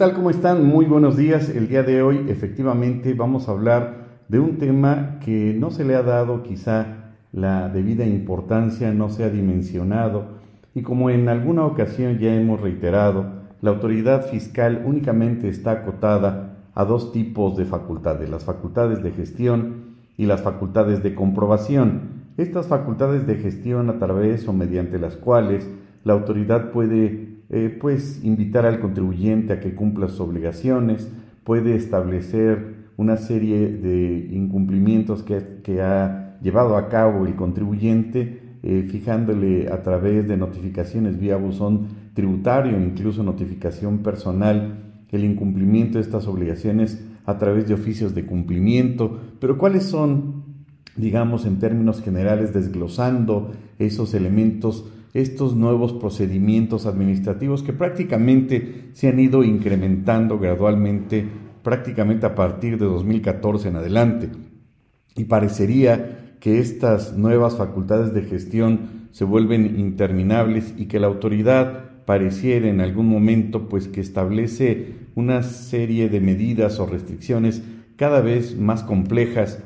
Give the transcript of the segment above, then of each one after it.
¿Qué tal? ¿Cómo están? Muy buenos días. El día de hoy efectivamente vamos a hablar de un tema que no se le ha dado quizá la debida importancia, no se ha dimensionado y como en alguna ocasión ya hemos reiterado, la autoridad fiscal únicamente está acotada a dos tipos de facultades, las facultades de gestión y las facultades de comprobación. Estas facultades de gestión a través o mediante las cuales la autoridad puede eh, pues invitar al contribuyente a que cumpla sus obligaciones, puede establecer una serie de incumplimientos que, ha llevado a cabo el contribuyente, eh, fijándole a través de notificaciones vía buzón tributario, incluso notificación personal, el incumplimiento de estas obligaciones a través de oficios de cumplimiento. Pero ¿cuáles son, digamos, en términos generales, desglosando esos elementos? Estos nuevos procedimientos administrativos que prácticamente se han ido incrementando gradualmente, prácticamente a partir de 2014 en adelante. Y parecería que estas nuevas facultades de gestión se vuelven interminables y que la autoridad pareciera en algún momento pues que establece una serie de medidas o restricciones cada vez más complejas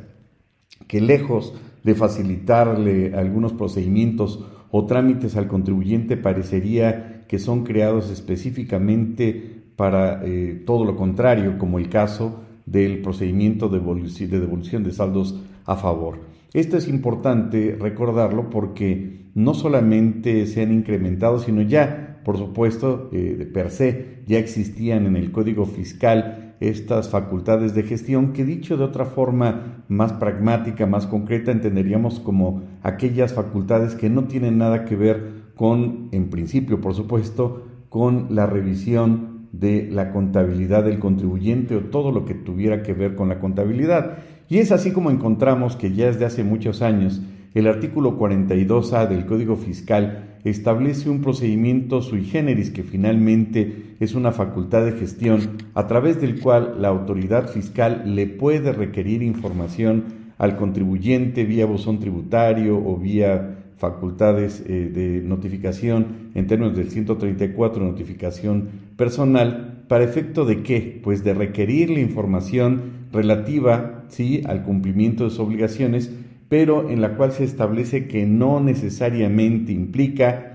que lejos de facilitarle algunos procedimientos o trámites al contribuyente parecería que son creados específicamente para eh, todo lo contrario, como el caso del procedimiento de devolución de saldos a favor. Esto es importante recordarlo porque no solamente se han incrementado, sino ya, por supuesto, eh, de per se, ya existían en el Código Fiscal estas facultades de gestión que dicho de otra forma más pragmática, más concreta, entenderíamos como aquellas facultades que no tienen nada que ver con, en principio, por supuesto, con la revisión de la contabilidad del contribuyente o todo lo que tuviera que ver con la contabilidad. Y es así como encontramos que ya desde hace muchos años el artículo 42A del Código Fiscal establece un procedimiento sui generis que finalmente es una facultad de gestión a través del cual la autoridad fiscal le puede requerir información al contribuyente vía buzón tributario o vía facultades eh, de notificación en términos del 134 notificación personal para efecto de qué? Pues de requerir la información relativa sí al cumplimiento de sus obligaciones pero en la cual se establece que no necesariamente implica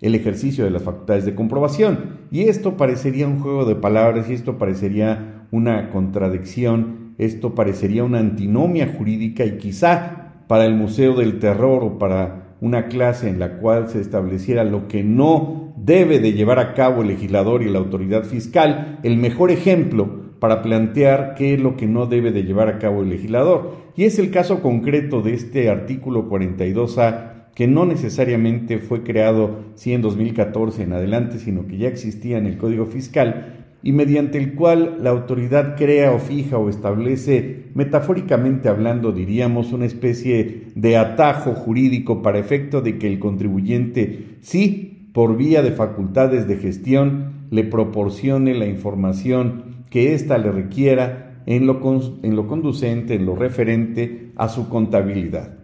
el ejercicio de las facultades de comprobación. Y esto parecería un juego de palabras y esto parecería una contradicción, esto parecería una antinomia jurídica y quizá para el Museo del Terror o para una clase en la cual se estableciera lo que no debe de llevar a cabo el legislador y la autoridad fiscal, el mejor ejemplo para plantear qué es lo que no debe de llevar a cabo el legislador. Y es el caso concreto de este artículo 42A que no necesariamente fue creado en 2014 en adelante, sino que ya existía en el Código Fiscal y mediante el cual la autoridad crea o fija o establece, metafóricamente hablando, diríamos, una especie de atajo jurídico para efecto de que el contribuyente sí, por vía de facultades de gestión, le proporcione la información que ésta le requiera en lo, en lo conducente, en lo referente a su contabilidad.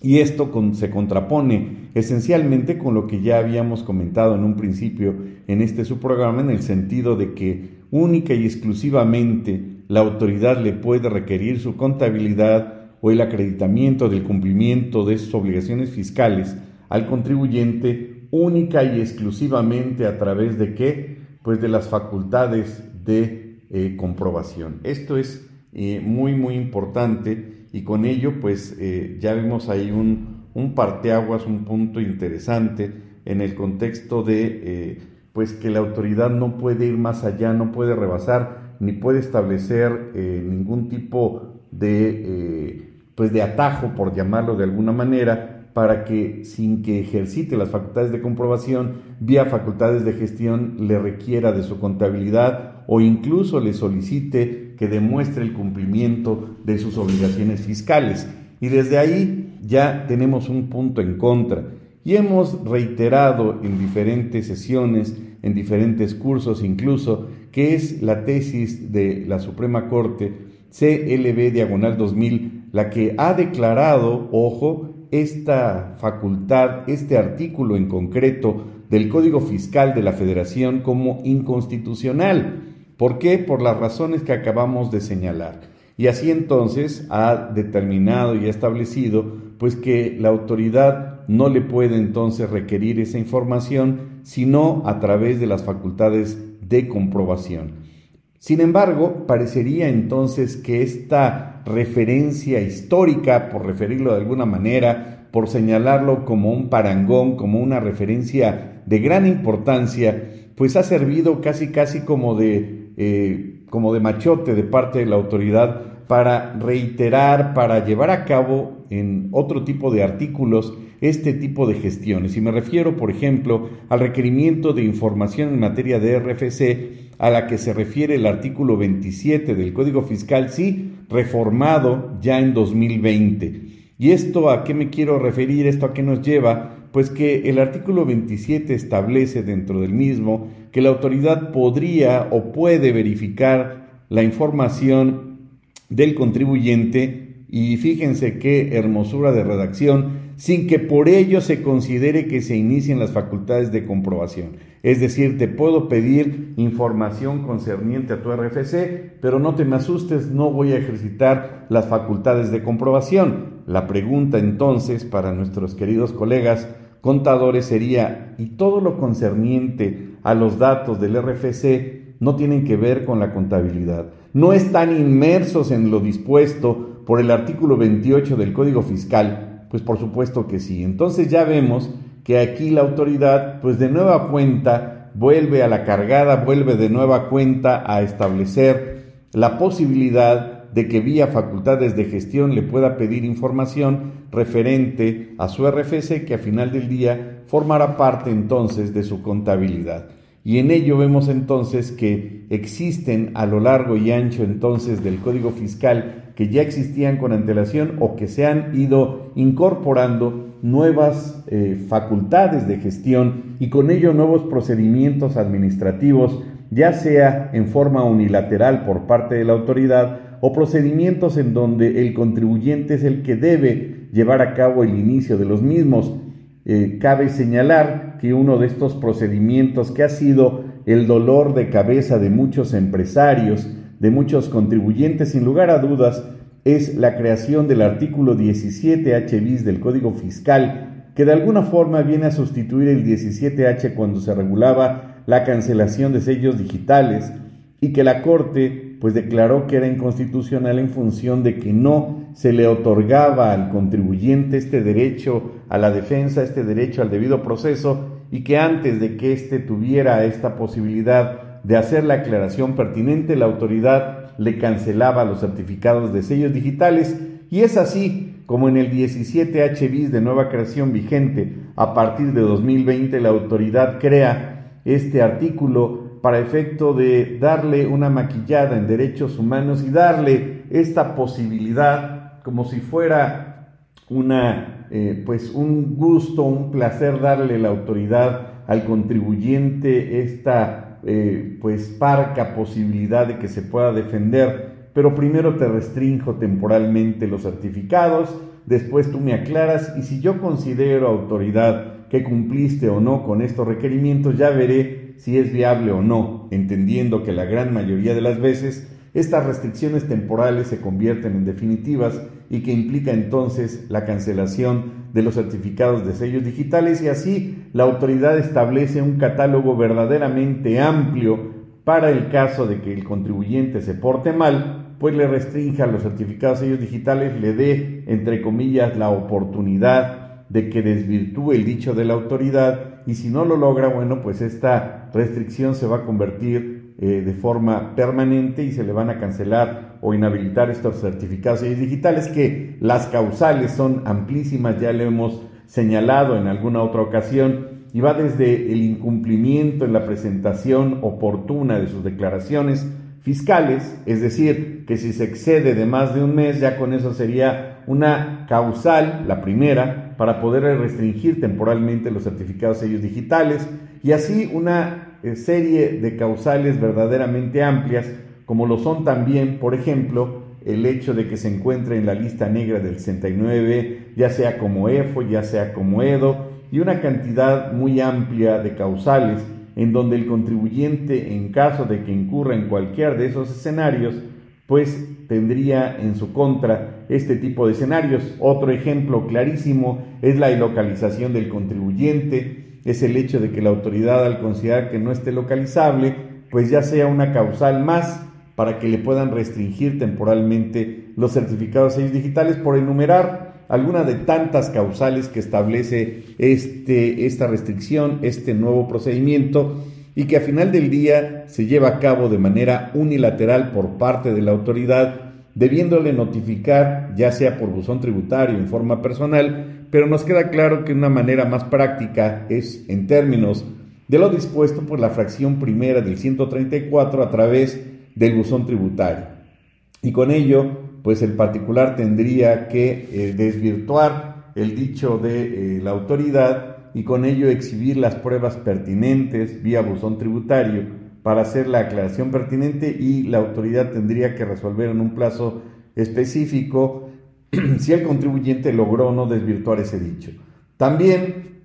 Y esto se contrapone esencialmente con lo que ya habíamos comentado en un principio en este subprograma, en el sentido de que única y exclusivamente la autoridad le puede requerir su contabilidad o el acreditamiento del cumplimiento de sus obligaciones fiscales al contribuyente única y exclusivamente a través de qué? Pues de las facultades de eh, comprobación. Esto es eh, muy, muy importante y con ello pues eh, ya vemos ahí un, un parteaguas, un punto interesante en el contexto de pues que la autoridad no puede ir más allá, no puede rebasar ni puede establecer ningún tipo de pues de atajo, por llamarlo de alguna manera, para que sin que ejercite las facultades de comprobación, vía facultades de gestión, le requiera de su contabilidad o incluso le solicite que demuestre el cumplimiento de sus obligaciones fiscales. Y desde ahí ya tenemos un punto en contra. Y hemos reiterado en diferentes sesiones, en diferentes cursos incluso, que es la tesis de la Suprema Corte CLB diagonal 2000, la que ha declarado, ojo, esta facultad, este artículo en concreto del Código Fiscal de la Federación como inconstitucional. ¿Por qué? Por las razones que acabamos de señalar. Y así entonces ha determinado y ha establecido pues que la autoridad no le puede entonces requerir esa información sino a través de las facultades de comprobación. Sin embargo, parecería entonces que esta referencia histórica, por referirlo de alguna manera, por señalarlo como un parangón, como una referencia de gran importancia, pues ha servido casi casi como de, eh, como de machote de parte de la autoridad para reiterar, para llevar a cabo en otro tipo de artículos este tipo de gestiones. Y me refiero, por ejemplo, al requerimiento de información en materia de RFC a la que se refiere el artículo 27 del Código Fiscal, sí, reformado ya en 2020. ¿Y esto a qué me quiero referir? ¿Esto a qué nos lleva? Pues que el artículo 27 establece dentro del mismo que la autoridad podría o puede verificar la información del contribuyente y fíjense qué hermosura de redacción, sin que por ello se considere que se inicien las facultades de comprobación. Es decir, te puedo pedir información concerniente a tu RFC, pero no te me asustes, no voy a ejercitar las facultades de comprobación. La pregunta entonces para nuestros queridos colegas contadores sería, ¿y todo lo concerniente a los datos del RFC no tienen que ver con la contabilidad? no están inmersos en lo dispuesto por el artículo 28 del Código Fiscal? Pues por supuesto que sí. Entonces ya vemos que aquí la autoridad, pues de nueva cuenta, vuelve a la cargada, vuelve de nueva cuenta a establecer la posibilidad de que vía facultades de gestión le pueda pedir información referente a su RFC que a final del día formará parte entonces de su contabilidad. Y en ello vemos entonces que existen a lo largo y ancho entonces del Código Fiscal que ya existían con antelación o que se han ido incorporando nuevas eh, facultades de gestión y con ello nuevos procedimientos administrativos, ya sea en forma unilateral por parte de la autoridad o procedimientos en donde el contribuyente es el que debe llevar a cabo el inicio de los mismos. Eh, cabe señalar que uno de estos procedimientos que ha sido el dolor de cabeza de muchos empresarios, de muchos contribuyentes, sin lugar a dudas, es la creación del artículo 17H bis del Código Fiscal, que de alguna forma viene a sustituir el 17H cuando se regulaba la cancelación de sellos digitales y que la Corte pues declaró que era inconstitucional en función de que no se le otorgaba al contribuyente este derecho a la defensa, este derecho al debido proceso, y que antes de que éste tuviera esta posibilidad de hacer la aclaración pertinente, la autoridad le cancelaba los certificados de sellos digitales, y es así como en el 17H bis de nueva creación vigente a partir de 2020 la autoridad crea este artículo para efecto de darle una maquillada en derechos humanos y darle esta posibilidad como si fuera una eh, pues un gusto, un placer darle la autoridad al contribuyente esta eh, pues parca posibilidad de que se pueda defender, pero primero te restrinjo temporalmente los certificados, después tú me aclaras y si yo considero autoridad que cumpliste o no con estos requerimientos, ya veré si es viable o no, entendiendo que la gran mayoría de las veces estas restricciones temporales se convierten en definitivas y que implica entonces la cancelación de los certificados de sellos digitales y así la autoridad establece un catálogo verdaderamente amplio para el caso de que el contribuyente se porte mal, pues le restrinja los certificados de sellos digitales, le dé, entre comillas, la oportunidad de que desvirtúe el dicho de la autoridad y si no lo logra, bueno, pues esta restricción se va a convertir eh, de forma permanente y se le van a cancelar o inhabilitar estos certificados. Digitales que las causales son amplísimas, ya le hemos señalado en alguna otra ocasión, y va desde el incumplimiento en la presentación oportuna de sus declaraciones fiscales, es decir, que si se excede de más de un mes, ya con eso sería una causal, la primera, para poder restringir temporalmente los certificados sellos digitales y así una eh, serie de causales verdaderamente amplias, como lo son también, por ejemplo, el hecho de que se encuentre en la lista negra del 69, ya sea como EFO, ya sea como EDO, y una cantidad muy amplia de causales en donde el contribuyente, en caso de que incurra en cualquiera de esos escenarios, pues tendría en su contra este tipo de escenarios. Otro ejemplo clarísimo es la ilocalización del contribuyente, es el hecho de que la autoridad al considerar que no esté localizable, pues ya sea una causal más para que le puedan restringir temporalmente los certificados sellos digitales por enumerar alguna de tantas causales que establece este, esta restricción, este nuevo procedimiento y que a final del día se lleva a cabo de manera unilateral por parte de la autoridad, debiéndole notificar ya sea por buzón tributario en forma personal, pero nos queda claro que una manera más práctica es en términos de lo dispuesto por la fracción primera del 134 a través del buzón tributario. Y con ello, pues el particular tendría que eh, desvirtuar el dicho de eh, la autoridad y con ello exhibir las pruebas pertinentes vía buzón tributario para hacer la aclaración pertinente y la autoridad tendría que resolver en un plazo específico si el contribuyente logró o no desvirtuar ese dicho. También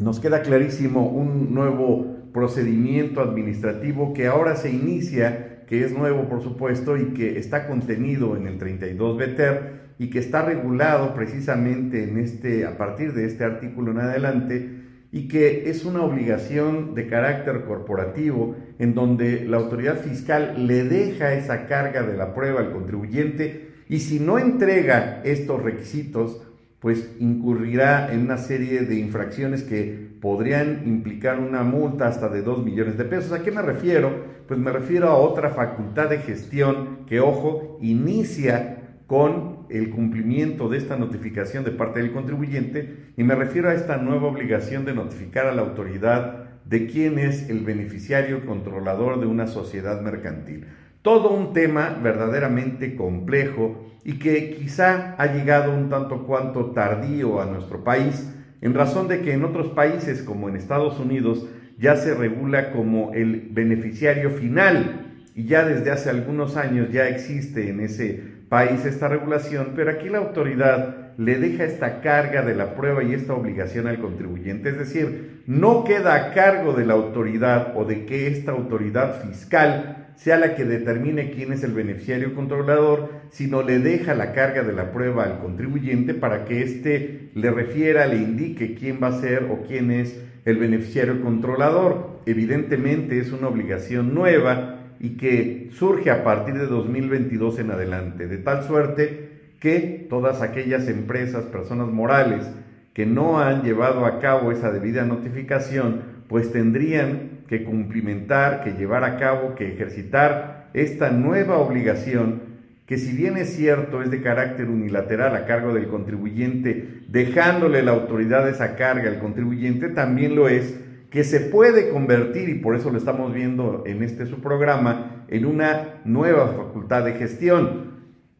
nos queda clarísimo un nuevo procedimiento administrativo que ahora se inicia, que es nuevo por supuesto y que está contenido en el 32 BETER y que está regulado precisamente en este, a partir de este artículo en adelante y que es una obligación de carácter corporativo en donde la autoridad fiscal le deja esa carga de la prueba al contribuyente y si no entrega estos requisitos, pues incurrirá en una serie de infracciones que podrían implicar una multa hasta de 2 millones de pesos. ¿A qué me refiero? Pues me refiero a otra facultad de gestión que, ojo, inicia con el cumplimiento de esta notificación de parte del contribuyente y me refiero a esta nueva obligación de notificar a la autoridad de quién es el beneficiario controlador de una sociedad mercantil. Todo un tema verdaderamente complejo y que quizá ha llegado un tanto cuanto tardío a nuestro país, en razón de que en otros países como en Estados Unidos ya se regula como el beneficiario final y ya desde hace algunos años ya existe en ese país esta regulación, pero aquí la autoridad le deja esta carga de la prueba y esta obligación al contribuyente, es decir, no queda a cargo de la autoridad o de que esta autoridad fiscal sea la que determine quién es el beneficiario controlador, sino le deja la carga de la prueba al contribuyente para que éste le refiera, le indique quién va a ser o quién es el beneficiario controlador. Evidentemente es una obligación nueva y que surge a partir de 2022 en adelante, de tal suerte que todas aquellas empresas, personas morales que no han llevado a cabo esa debida notificación, pues tendrían que cumplimentar, que llevar a cabo, que ejercitar esta nueva obligación que si bien es cierto es de carácter unilateral a cargo del contribuyente, dejándole la autoridad esa carga al contribuyente, también lo es que se puede convertir, y por eso lo estamos viendo en este su programa, en una nueva facultad de gestión.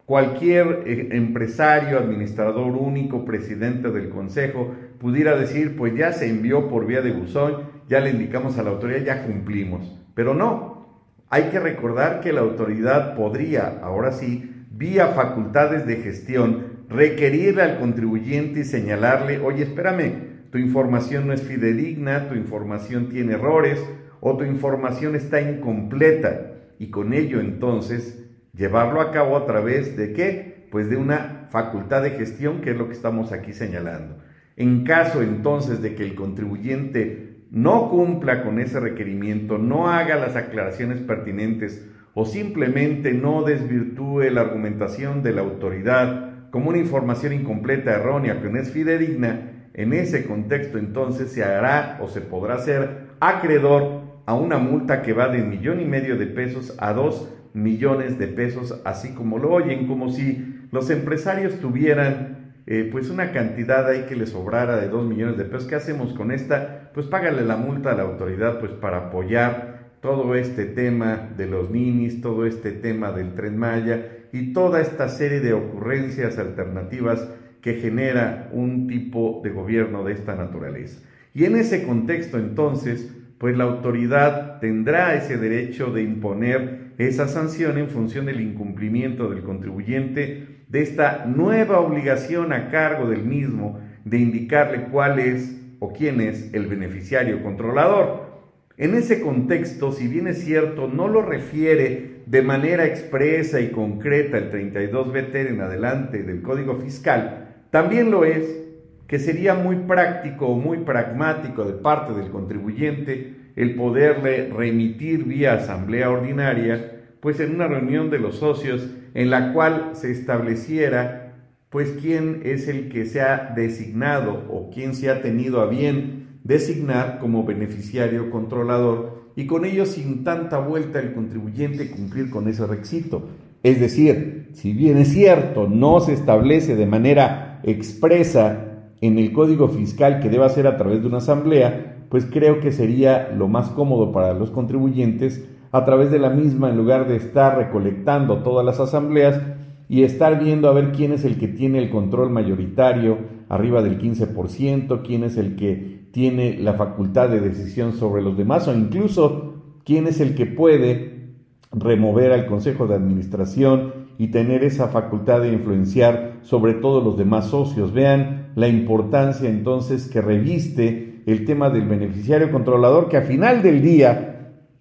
Cualquier eh, empresario, administrador único, presidente del consejo, pudiera decir, pues ya se envió por vía de buzón, ya le indicamos a la autoridad, ya cumplimos. Pero no, hay que recordar que la autoridad podría, ahora sí, vía facultades de gestión, requerirle al contribuyente y señalarle, oye, espérame, tu información no es fidedigna, tu información tiene errores o tu información está incompleta. Y con ello entonces llevarlo a cabo a través de qué? Pues de una facultad de gestión, que es lo que estamos aquí señalando. En caso entonces de que el contribuyente no cumpla con ese requerimiento, no haga las aclaraciones pertinentes o simplemente no desvirtúe la argumentación de la autoridad como una información incompleta, errónea, que no es fidedigna, en ese contexto entonces se hará o se podrá ser acreedor a una multa que va de un millón y medio de pesos a dos millones de pesos, así como lo oyen, como si los empresarios tuvieran eh, pues una cantidad ahí que le sobrara de 2 millones de pesos. ¿Qué hacemos con esta? Pues págale la multa a la autoridad pues para apoyar todo este tema de los ninis, todo este tema del tren Maya y toda esta serie de ocurrencias alternativas que genera un tipo de gobierno de esta naturaleza. Y en ese contexto entonces, pues la autoridad tendrá ese derecho de imponer esa sanción en función del incumplimiento del contribuyente de esta nueva obligación a cargo del mismo de indicarle cuál es o quién es el beneficiario controlador. En ese contexto, si bien es cierto, no lo refiere de manera expresa y concreta el 32BT en adelante del Código Fiscal, también lo es que sería muy práctico o muy pragmático de parte del contribuyente el poderle remitir vía asamblea ordinaria, pues en una reunión de los socios en la cual se estableciera pues quién es el que se ha designado o quién se ha tenido a bien designar como beneficiario controlador y con ello sin tanta vuelta el contribuyente cumplir con ese requisito. Es decir, si bien es cierto, no se establece de manera expresa en el código fiscal que deba ser a través de una asamblea, pues creo que sería lo más cómodo para los contribuyentes a través de la misma en lugar de estar recolectando todas las asambleas y estar viendo a ver quién es el que tiene el control mayoritario arriba del 15%, quién es el que tiene la facultad de decisión sobre los demás o incluso quién es el que puede remover al Consejo de Administración y tener esa facultad de influenciar sobre todos los demás socios. Vean la importancia entonces que reviste el tema del beneficiario controlador, que a final del día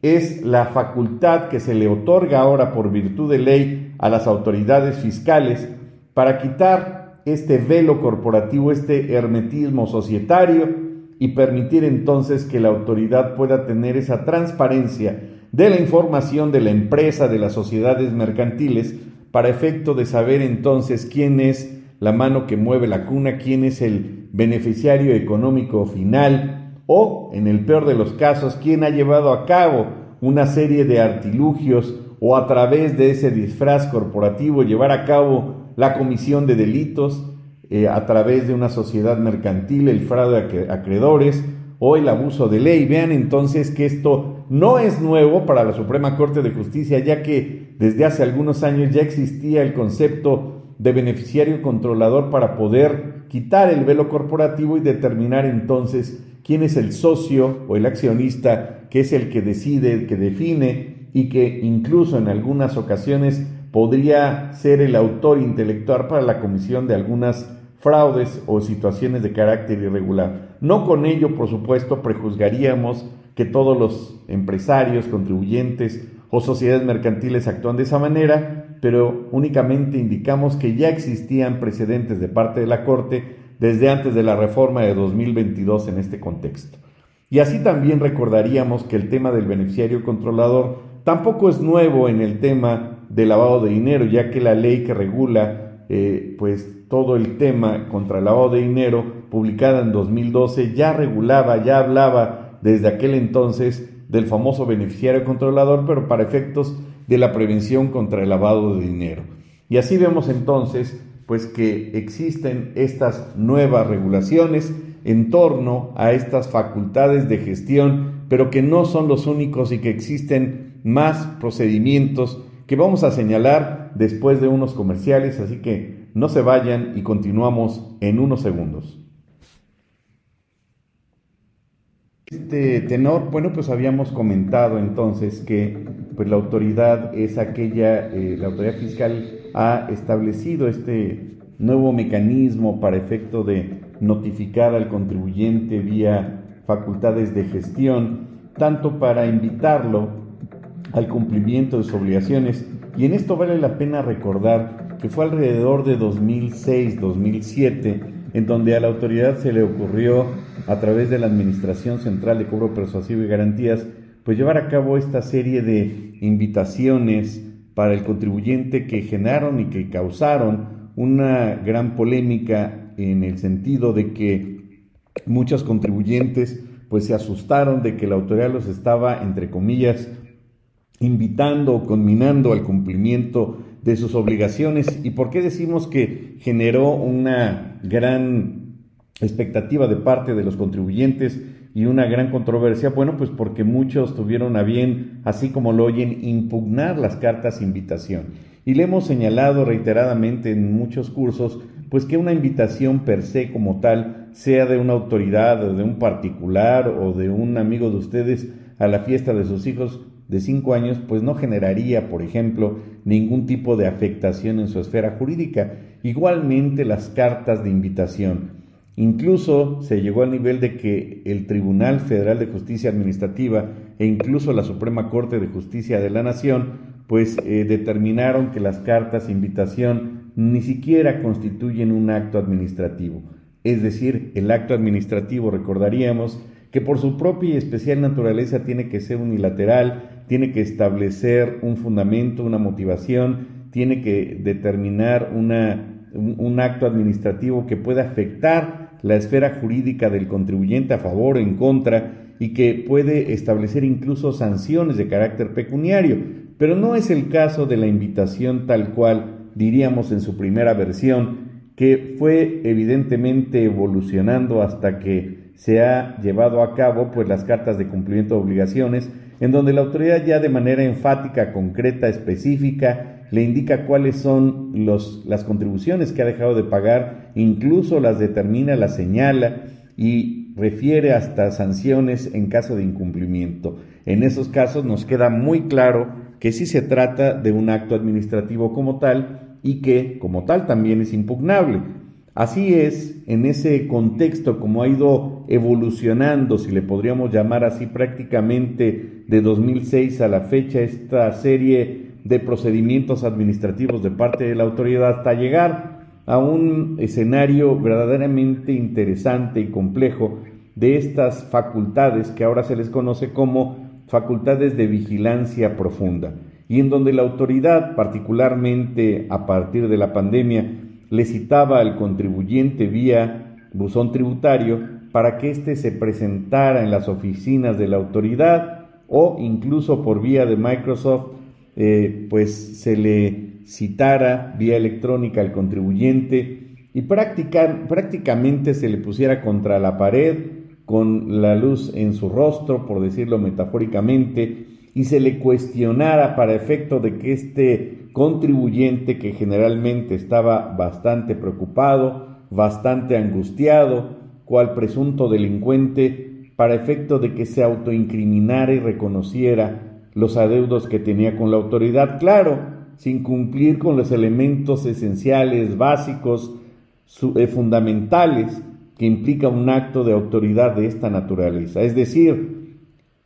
es la facultad que se le otorga ahora por virtud de ley a las autoridades fiscales para quitar este velo corporativo, este hermetismo societario y permitir entonces que la autoridad pueda tener esa transparencia de la información de la empresa, de las sociedades mercantiles, para efecto de saber entonces quién es la mano que mueve la cuna, quién es el beneficiario económico final o, en el peor de los casos, quién ha llevado a cabo una serie de artilugios o a través de ese disfraz corporativo llevar a cabo la comisión de delitos eh, a través de una sociedad mercantil, el fraude de acreedores o el abuso de ley. Vean entonces que esto no es nuevo para la Suprema Corte de Justicia, ya que desde hace algunos años ya existía el concepto de beneficiario controlador para poder quitar el velo corporativo y determinar entonces quién es el socio o el accionista, que es el que decide, el que define y que incluso en algunas ocasiones podría ser el autor intelectual para la comisión de algunas fraudes o situaciones de carácter irregular. No con ello, por supuesto, prejuzgaríamos que todos los empresarios, contribuyentes o sociedades mercantiles actúan de esa manera, pero únicamente indicamos que ya existían precedentes de parte de la Corte desde antes de la reforma de 2022 en este contexto. Y así también recordaríamos que el tema del beneficiario controlador Tampoco es nuevo en el tema del lavado de dinero, ya que la ley que regula eh, pues todo el tema contra el lavado de dinero, publicada en 2012, ya regulaba, ya hablaba desde aquel entonces del famoso beneficiario controlador, pero para efectos de la prevención contra el lavado de dinero. Y así vemos entonces pues que existen estas nuevas regulaciones en torno a estas facultades de gestión, pero que no son los únicos y que existen más procedimientos que vamos a señalar después de unos comerciales, así que no se vayan y continuamos en unos segundos. Este tenor, bueno, pues habíamos comentado entonces que pues la autoridad es aquella, eh, la autoridad fiscal ha establecido este nuevo mecanismo para efecto de notificar al contribuyente vía facultades de gestión, tanto para invitarlo al cumplimiento de sus obligaciones. Y en esto vale la pena recordar que fue alrededor de 2006-2007 en donde a la autoridad se le ocurrió a través de la Administración Central de Cobro Persuasivo y Garantías pues llevar a cabo esta serie de invitaciones para el contribuyente que generaron y que causaron una gran polémica en el sentido de que muchos contribuyentes pues se asustaron de que la autoridad los estaba entre comillas invitando o conminando al cumplimiento de sus obligaciones. ¿Y por qué decimos que generó una gran expectativa de parte de los contribuyentes y una gran controversia? Bueno, pues porque muchos tuvieron a bien, así como lo oyen, impugnar las cartas invitación. Y le hemos señalado reiteradamente en muchos cursos, pues que una invitación per se como tal, sea de una autoridad o de un particular o de un amigo de ustedes a la fiesta de sus hijos, de cinco años, pues no generaría, por ejemplo, ningún tipo de afectación en su esfera jurídica. Igualmente las cartas de invitación. Incluso se llegó al nivel de que el Tribunal Federal de Justicia Administrativa e incluso la Suprema Corte de Justicia de la Nación pues eh, determinaron que las cartas de invitación ni siquiera constituyen un acto administrativo. Es decir, el acto administrativo, recordaríamos, que por su propia y especial naturaleza tiene que ser unilateral, tiene que establecer un fundamento, una motivación, tiene que determinar una, un, acto administrativo que pueda afectar la esfera jurídica del contribuyente a favor o en contra y que puede establecer incluso sanciones de carácter pecuniario. Pero no es el caso de la invitación tal cual diríamos en su primera versión, que fue evidentemente evolucionando hasta que se ha llevado a cabo pues las cartas de cumplimiento de obligaciones, en donde la autoridad ya de manera enfática, concreta, específica, le indica cuáles son las contribuciones que ha dejado de pagar, incluso las determina, las señala y refiere hasta sanciones en caso de incumplimiento. En esos casos nos queda muy claro que sí se trata de un acto administrativo como tal y que como tal también es impugnable. Así es, en ese contexto como ha ido evolucionando, si le podríamos llamar así prácticamente de 2006 a la fecha, esta serie de procedimientos administrativos de parte de la autoridad hasta llegar a un escenario verdaderamente interesante y complejo de estas facultades que ahora se les conoce como facultades de vigilancia profunda y en donde la autoridad, particularmente a partir de la pandemia, le citaba al contribuyente vía buzón tributario para que éste se presentara en las oficinas de la autoridad o incluso por vía de Microsoft, eh, pues se le citara vía electrónica al contribuyente y prácticamente se le pusiera contra la pared con la luz en su rostro, por decirlo metafóricamente, y se le cuestionara para efecto de que este contribuyente, que generalmente estaba bastante preocupado, bastante angustiado, cual presunto delincuente, para efecto de que se autoincriminara y reconociera los adeudos que tenía con la autoridad, claro, sin cumplir con los elementos esenciales, básicos, eh, fundamentales que implica un acto de autoridad de esta naturaleza. Es decir,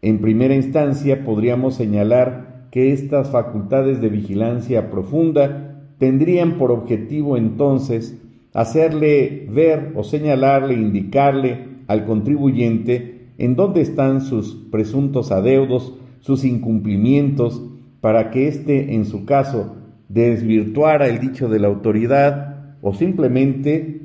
en primera instancia podríamos señalar que estas facultades de vigilancia profunda tendrían por objetivo entonces hacerle ver o señalarle, indicarle al contribuyente en dónde están sus presuntos adeudos, sus incumplimientos, para que éste, en su caso, desvirtuara el dicho de la autoridad o simplemente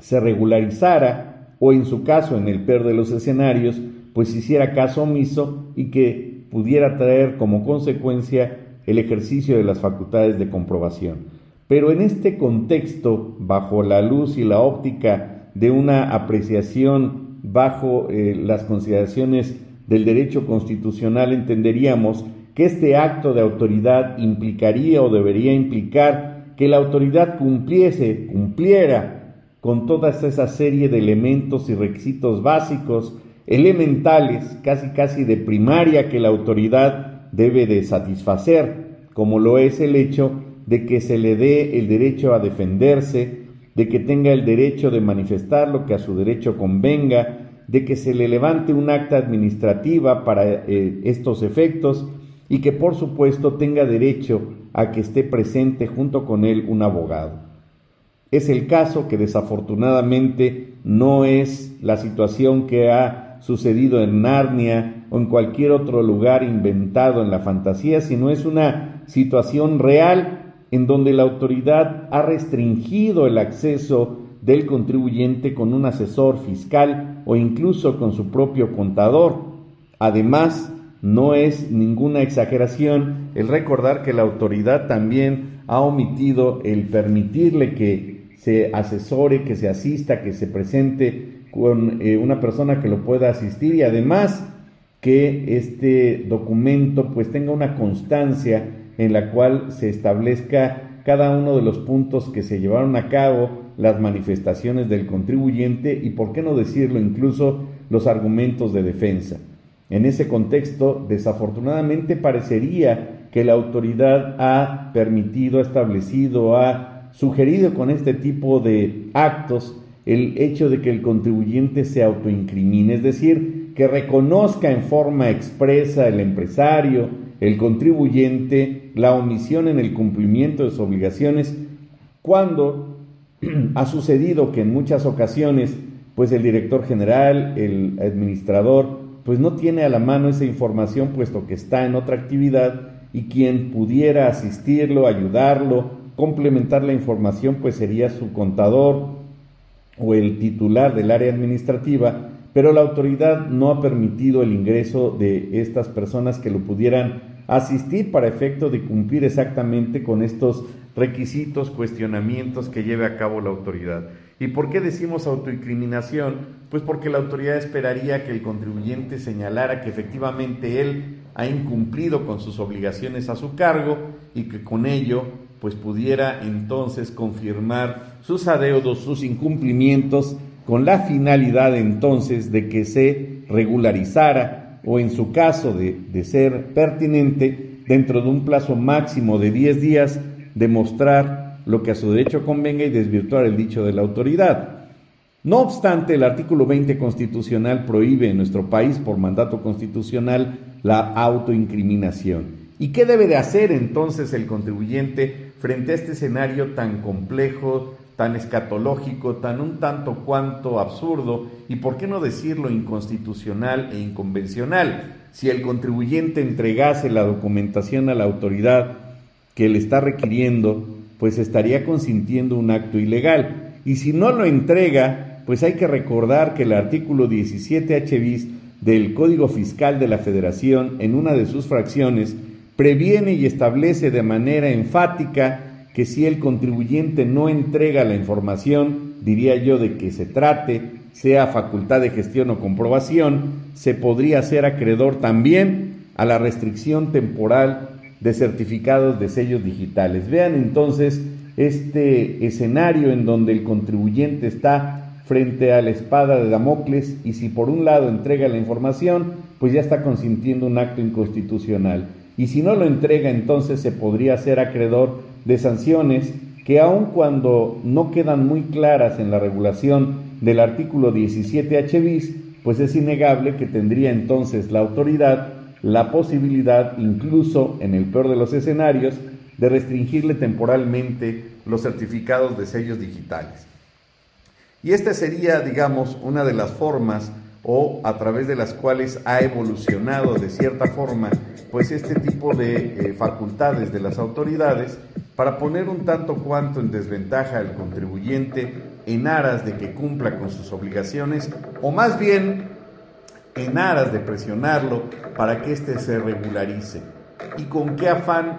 se regularizara o en su caso, en el peor de los escenarios, pues hiciera caso omiso y que pudiera traer como consecuencia el ejercicio de las facultades de comprobación. Pero en este contexto, bajo la luz y la óptica de una apreciación bajo eh, las consideraciones del derecho constitucional, entenderíamos que este acto de autoridad implicaría o debería implicar que la autoridad cumpliese, cumpliera con toda esa serie de elementos y requisitos básicos, elementales, casi casi de primaria que la autoridad debe de satisfacer, como lo es el hecho de que se le dé el derecho a defenderse, de que tenga el derecho de manifestar lo que a su derecho convenga, de que se le levante un acta administrativa para eh, estos efectos y que por supuesto tenga derecho a que esté presente junto con él un abogado. Es el caso que desafortunadamente no es la situación que ha sucedido en Narnia o en cualquier otro lugar inventado en la fantasía, sino es una situación real en donde la autoridad ha restringido el acceso del contribuyente con un asesor fiscal o incluso con su propio contador. Además, no es ninguna exageración el recordar que la autoridad también ha omitido el permitirle que se asesore, que se asista, que se presente con eh, una persona que lo pueda asistir y además que este documento pues tenga una constancia en la cual se establezca cada uno de los puntos que se llevaron a cabo, las manifestaciones del contribuyente y, por qué no decirlo, incluso los argumentos de defensa. En ese contexto, desafortunadamente parecería que la autoridad ha permitido, ha establecido, ha sugerido con este tipo de actos el hecho de que el contribuyente se autoincrimine, es decir, que reconozca en forma expresa el empresario, el contribuyente, la omisión en el cumplimiento de sus obligaciones, cuando ha sucedido que en muchas ocasiones, pues el director general, el administrador, pues no tiene a la mano esa información puesto que está en otra actividad y quien pudiera asistirlo, ayudarlo, complementar la información, pues sería su contador o el titular del área administrativa, pero la autoridad no ha permitido el ingreso de estas personas que lo pudieran asistir para efecto de cumplir exactamente con estos requisitos, cuestionamientos que lleve a cabo la autoridad. ¿Y por qué decimos autoincriminación? Pues porque la autoridad esperaría que el contribuyente señalara que efectivamente él ha incumplido con sus obligaciones a su cargo y que con ello pues pudiera entonces confirmar sus adeudos, sus incumplimientos con la finalidad entonces de que se regularizara o en su caso de, de ser pertinente dentro de un plazo máximo de 10 días demostrar lo que a su derecho convenga y desvirtuar el dicho de la autoridad. No obstante, el artículo 20 constitucional prohíbe en nuestro país por mandato constitucional la autoincriminación. ¿Y qué debe de hacer entonces el contribuyente frente a este escenario tan complejo, tan escatológico, tan un tanto cuanto absurdo y, por qué no decirlo, inconstitucional e inconvencional? Si el contribuyente entregase la documentación a la autoridad que le está requiriendo, pues estaría consintiendo un acto ilegal. Y si no lo entrega, pues hay que recordar que el artículo 17H bis del Código Fiscal de la Federación, en una de sus fracciones, previene y establece de manera enfática que si el contribuyente no entrega la información, diría yo, de que se trate, sea facultad de gestión o comprobación, se podría ser acreedor también a la restricción temporal de certificados de sellos digitales. Vean entonces este escenario en donde el contribuyente está frente a la espada de Damocles y si por un lado entrega la información, pues ya está consintiendo un acto inconstitucional. Y si no lo entrega, entonces se podría ser acreedor de sanciones que aun cuando no quedan muy claras en la regulación del artículo 17H bis, pues es innegable que tendría entonces la autoridad la posibilidad, incluso en el peor de los escenarios, de restringirle temporalmente los certificados de sellos digitales. Y esta sería, digamos, una de las formas o a través de las cuales ha evolucionado de cierta forma pues este tipo de eh, facultades de las autoridades para poner un tanto cuanto en desventaja al contribuyente en aras de que cumpla con sus obligaciones o más bien en aras de presionarlo para que éste se regularice. ¿Y con qué afán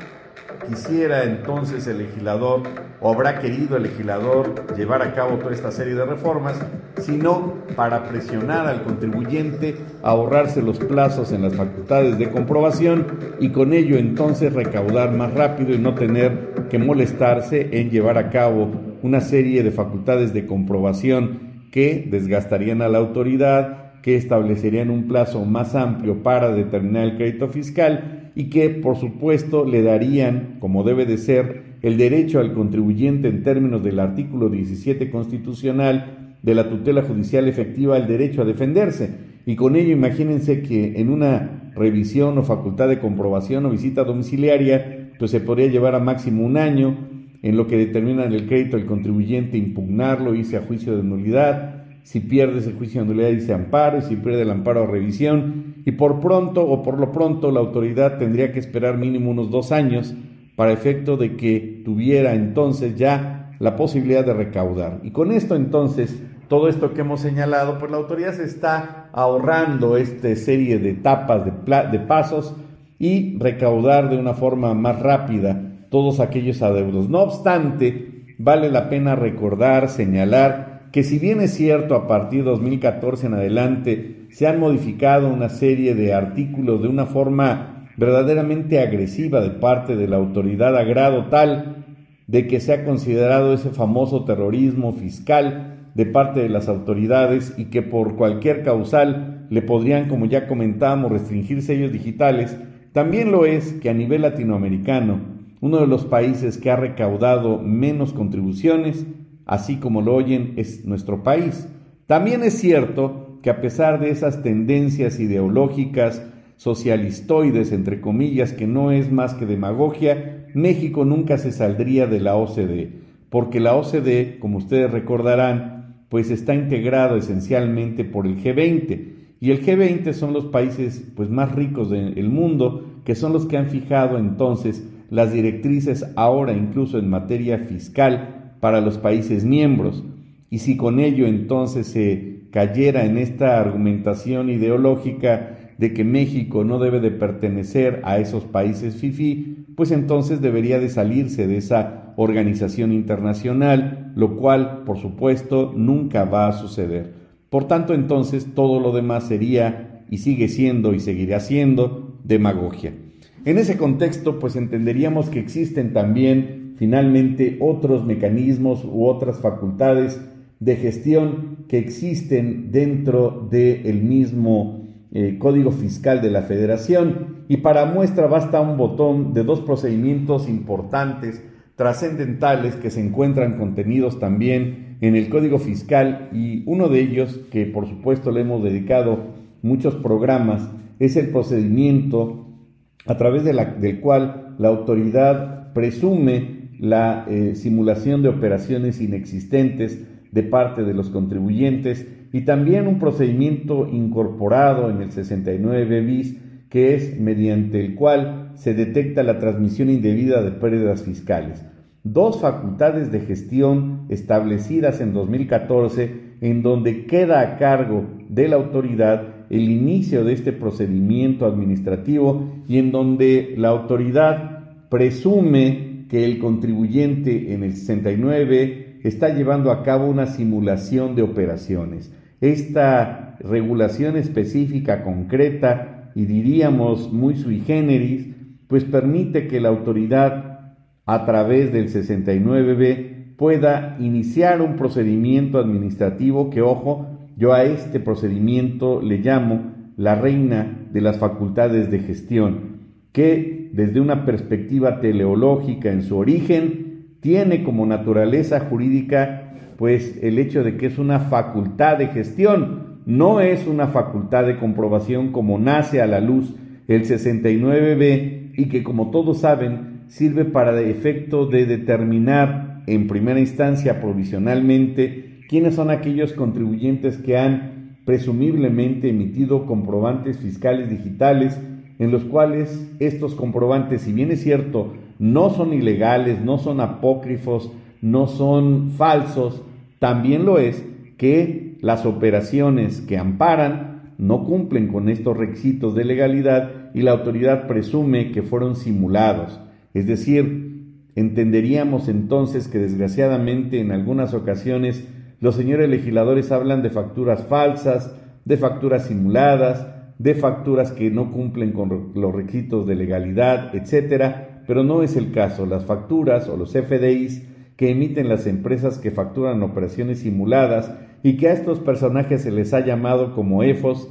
quisiera entonces el legislador o habrá querido el legislador llevar a cabo toda esta serie de reformas, sino para presionar al contribuyente a ahorrarse los plazos en las facultades de comprobación y con ello entonces recaudar más rápido y no tener que molestarse en llevar a cabo una serie de facultades de comprobación que desgastarían a la autoridad, que establecerían un plazo más amplio para determinar el crédito fiscal y que, por supuesto, le darían, como debe de ser, el derecho al contribuyente en términos del artículo 17 constitucional de la tutela judicial efectiva el derecho a defenderse. Y con ello imagínense que en una revisión o facultad de comprobación o visita domiciliaria, pues se podría llevar a máximo un año en lo que determina el crédito el contribuyente impugnarlo, irse a juicio de nulidad, si pierdes el juicio de nulidad dice amparo y si pierde el amparo revisión y por pronto o por lo pronto la autoridad tendría que esperar mínimo unos dos años para efecto de que tuviera entonces ya la posibilidad de recaudar. Y con esto entonces, todo esto que hemos señalado, pues la autoridad se está ahorrando esta serie de etapas, de, de pasos y recaudar de una forma más rápida todos aquellos adeudos. No obstante, vale la pena recordar, señalar que si bien es cierto a partir de 2014 en adelante se han modificado una serie de artículos de una forma verdaderamente agresiva de parte de la autoridad a grado tal de que se ha considerado ese famoso terrorismo fiscal de parte de las autoridades y que por cualquier causal le podrían, como ya comentamos, restringir sellos digitales, también lo es que a nivel latinoamericano, uno de los países que ha recaudado menos contribuciones así como lo oyen, es nuestro país. También es cierto que a pesar de esas tendencias ideológicas, socialistoides, entre comillas, que no es más que demagogia, México nunca se saldría de la OCDE, porque la OCDE, como ustedes recordarán, pues está integrado esencialmente por el G20, y el G20 son los países pues más ricos del mundo, que son los que han fijado entonces las directrices ahora incluso en materia fiscal para los países miembros. Y si con ello entonces se cayera en esta argumentación ideológica de que México no debe de pertenecer a esos países FIFI, pues entonces debería de salirse de esa organización internacional, lo cual, por supuesto, nunca va a suceder. Por tanto, entonces todo lo demás sería y sigue siendo y seguirá siendo demagogia. En ese contexto, pues entenderíamos que existen también finalmente otros mecanismos u otras facultades de gestión que existen dentro del mismo eh, Código Fiscal de la Federación. Y para muestra basta un botón de dos procedimientos importantes, trascendentales, que se encuentran contenidos también en el Código Fiscal y uno de ellos, que por supuesto le hemos dedicado muchos programas, es el procedimiento a través del cual la autoridad presume la eh, simulación de operaciones inexistentes de parte de los contribuyentes y también un procedimiento incorporado en el 69 bis que es mediante el cual se detecta la transmisión indebida de pérdidas fiscales. Dos facultades de gestión establecidas en 2014 en donde queda a cargo de la autoridad el inicio de este procedimiento administrativo y en donde la autoridad presume que el contribuyente en el 69 está llevando a cabo una simulación de operaciones. Esta regulación específica, concreta y diríamos muy sui generis, pues permite que la autoridad a través del 69B pueda iniciar un procedimiento administrativo que, ojo, yo a este procedimiento le llamo la reina de las facultades de gestión, que desde una perspectiva teleológica en su origen tiene como naturaleza jurídica pues el hecho de que es una facultad de gestión, no es una facultad de comprobación como nace a la luz el 69B y que como todos saben sirve para efecto de determinar en primera instancia provisionalmente quiénes son aquellos contribuyentes que han presumiblemente emitido comprobantes fiscales digitales en los cuales estos comprobantes, si bien es cierto, no son ilegales, no son apócrifos, no son falsos, también lo es que las operaciones que amparan no cumplen con estos requisitos de legalidad y la autoridad presume que fueron simulados. Es decir, entenderíamos entonces que desgraciadamente en algunas ocasiones los señores legisladores hablan de facturas falsas, de facturas simuladas, de facturas que no cumplen con los requisitos de legalidad, etcétera, pero no es el caso. Las facturas o los FDIs que emiten las empresas que facturan operaciones simuladas y que a estos personajes se les ha llamado como EFOS,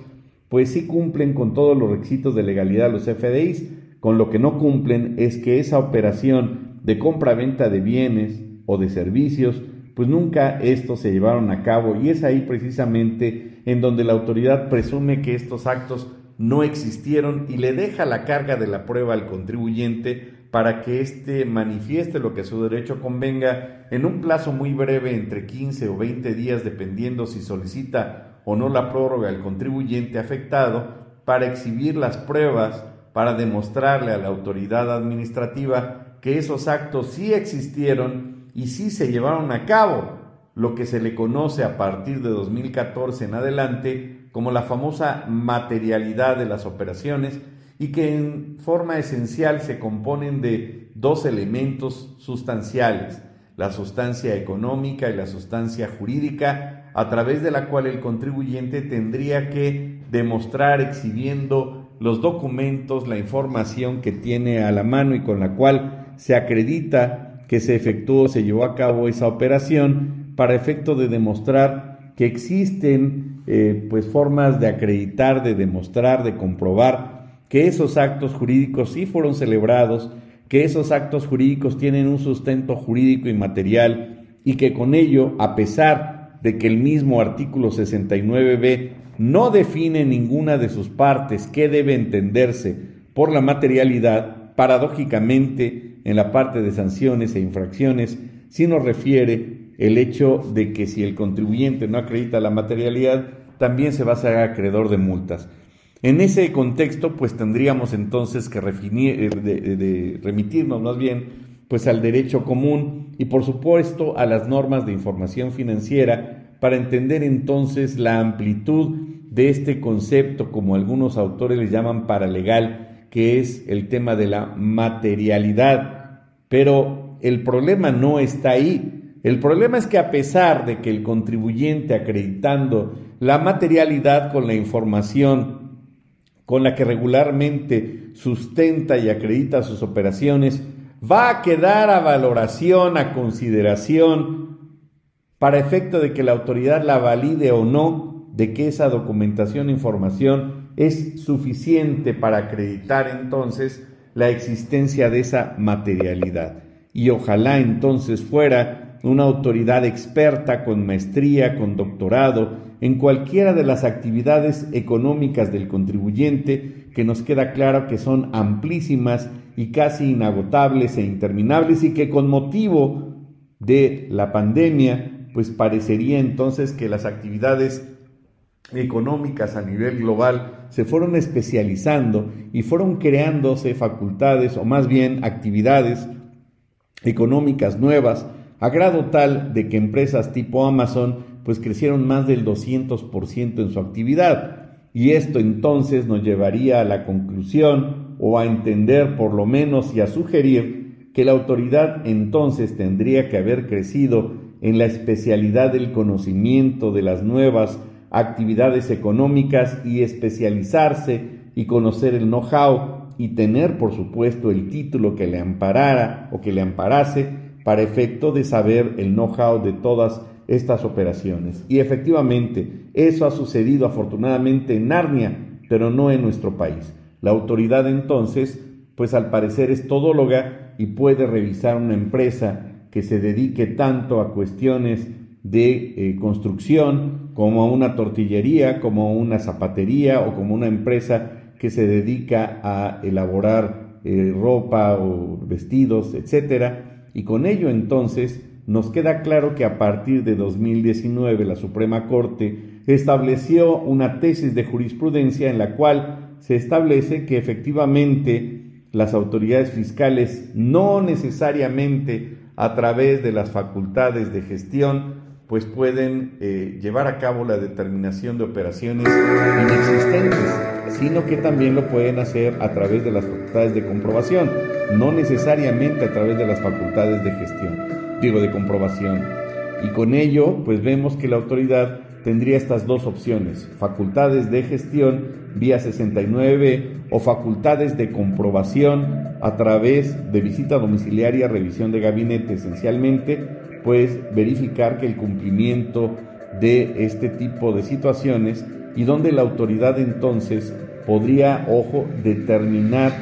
pues sí cumplen con todos los requisitos de legalidad los FDIs, con lo que no cumplen es que esa operación de compra-venta de bienes o de servicios, pues nunca estos se llevaron a cabo. Y es ahí precisamente en donde la autoridad presume que estos actos no existieron y le deja la carga de la prueba al contribuyente para que éste manifieste lo que a su derecho convenga en un plazo muy breve, entre 15 o 20 días, dependiendo si solicita o no la prórroga al contribuyente afectado, para exhibir las pruebas, para demostrarle a la autoridad administrativa que esos actos sí existieron y sí se llevaron a cabo, lo que se le conoce a partir de 2014 en adelante como la famosa materialidad de las operaciones, y que en forma esencial se componen de dos elementos sustanciales, la sustancia económica y la sustancia jurídica, a través de la cual el contribuyente tendría que demostrar exhibiendo los documentos, la información que tiene a la mano y con la cual se acredita que se efectuó, se llevó a cabo esa operación para efecto de demostrar que existen eh, pues formas de acreditar, de demostrar, de comprobar que esos actos jurídicos sí fueron celebrados, que esos actos jurídicos tienen un sustento jurídico y material y que con ello, a pesar de que el mismo artículo 69b no define ninguna de sus partes que debe entenderse por la materialidad, paradójicamente en la parte de sanciones e infracciones, sí nos refiere el hecho de que si el contribuyente no acredita la materialidad, también se va a ser acreedor de multas. En ese contexto, pues tendríamos entonces que eh, remitirnos más bien pues al derecho común y por supuesto a las normas de información financiera para entender entonces la amplitud de este concepto, como algunos autores le llaman paralegal, que es el tema de la materialidad. Pero el problema no está ahí. El problema es que a pesar de que el contribuyente acreditando la materialidad con la información con la que regularmente sustenta y acredita sus operaciones, va a quedar a valoración, a consideración, para efecto de que la autoridad la valide o no, de que esa documentación e información es suficiente para acreditar entonces la existencia de esa materialidad. Y ojalá entonces fuera una autoridad experta con maestría, con doctorado, en cualquiera de las actividades económicas del contribuyente, que nos queda claro que son amplísimas y casi inagotables e interminables y que con motivo de la pandemia, pues parecería entonces que las actividades económicas a nivel global se fueron especializando y fueron creándose facultades o más bien actividades económicas nuevas a grado tal de que empresas tipo Amazon pues crecieron más del 200% en su actividad. Y esto entonces nos llevaría a la conclusión o a entender por lo menos y a sugerir que la autoridad entonces tendría que haber crecido en la especialidad del conocimiento de las nuevas actividades económicas y especializarse y conocer el know-how y tener por supuesto el título que le amparara o que le amparase para efecto de saber el know-how de todas estas operaciones. Y efectivamente, eso ha sucedido afortunadamente en Narnia, pero no en nuestro país. La autoridad entonces, pues al parecer es todóloga y puede revisar una empresa que se dedique tanto a cuestiones de eh, construcción como una tortillería, como una zapatería o como una empresa que se dedica a elaborar eh, ropa o vestidos, etcétera. Y con ello entonces nos queda claro que a partir de 2019 la Suprema Corte estableció una tesis de jurisprudencia en la cual se establece que efectivamente las autoridades fiscales no necesariamente a través de las facultades de gestión pues pueden eh, llevar a cabo la determinación de operaciones inexistentes, sino que también lo pueden hacer a través de las facultades de comprobación, no necesariamente a través de las facultades de gestión, digo de comprobación. Y con ello, pues vemos que la autoridad tendría estas dos opciones, facultades de gestión vía 69 o facultades de comprobación a través de visita domiciliaria, revisión de gabinete esencialmente, pues verificar que el cumplimiento de este tipo de situaciones y donde la autoridad entonces podría, ojo, determinar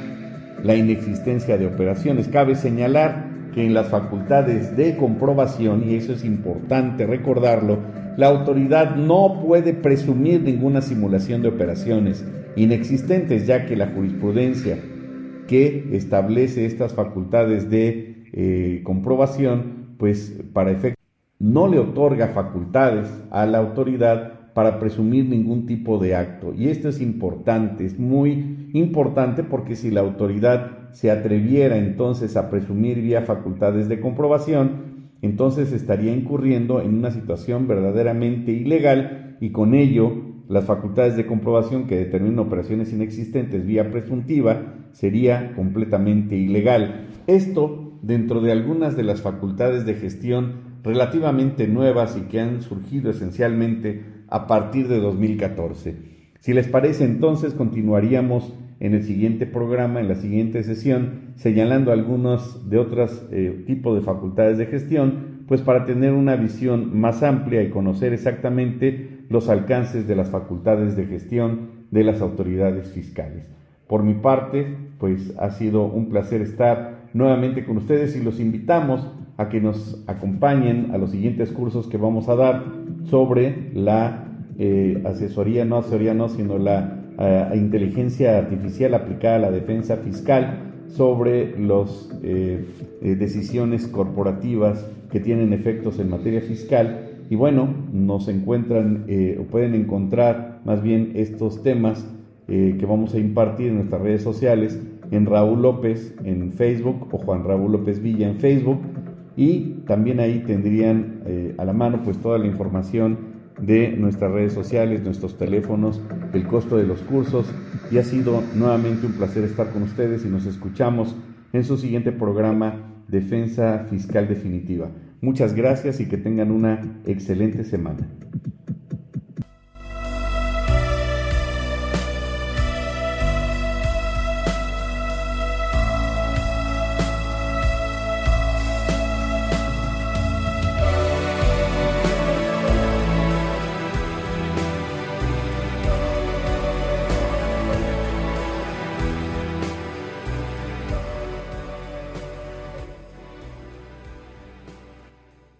la inexistencia de operaciones. Cabe señalar que en las facultades de comprobación, y eso es importante recordarlo, la autoridad no puede presumir ninguna simulación de operaciones inexistentes, ya que la jurisprudencia que establece estas facultades de eh, comprobación, pues para efecto no le otorga facultades a la autoridad para presumir ningún tipo de acto. Y esto es importante, es muy importante porque si la autoridad se atreviera entonces a presumir vía facultades de comprobación, entonces estaría incurriendo en una situación verdaderamente ilegal y con ello las facultades de comprobación que determinan operaciones inexistentes vía presuntiva sería completamente ilegal. Esto dentro de algunas de las facultades de gestión relativamente nuevas y que han surgido esencialmente a partir de 2014. Si les parece, entonces continuaríamos en el siguiente programa, en la siguiente sesión, señalando algunos de otros eh, tipos de facultades de gestión, pues para tener una visión más amplia y conocer exactamente los alcances de las facultades de gestión de las autoridades fiscales. Por mi parte, pues ha sido un placer estar nuevamente con ustedes y los invitamos a que nos acompañen a los siguientes cursos que vamos a dar sobre la eh, asesoría, no asesoría, no, sino la eh, inteligencia artificial aplicada a la defensa fiscal sobre las eh, decisiones corporativas que tienen efectos en materia fiscal. Y bueno, nos encuentran o pueden encontrar más bien estos temas que vamos a impartir en nuestras redes sociales en Raúl López en Facebook o Juan Raúl López Villa en Facebook y también ahí tendrían eh, a la mano pues toda la información de nuestras redes sociales, nuestros teléfonos, el costo de los cursos y ha sido nuevamente un placer estar con ustedes y nos escuchamos en su siguiente programa Defensa Fiscal Definitiva. Muchas gracias y que tengan una excelente semana.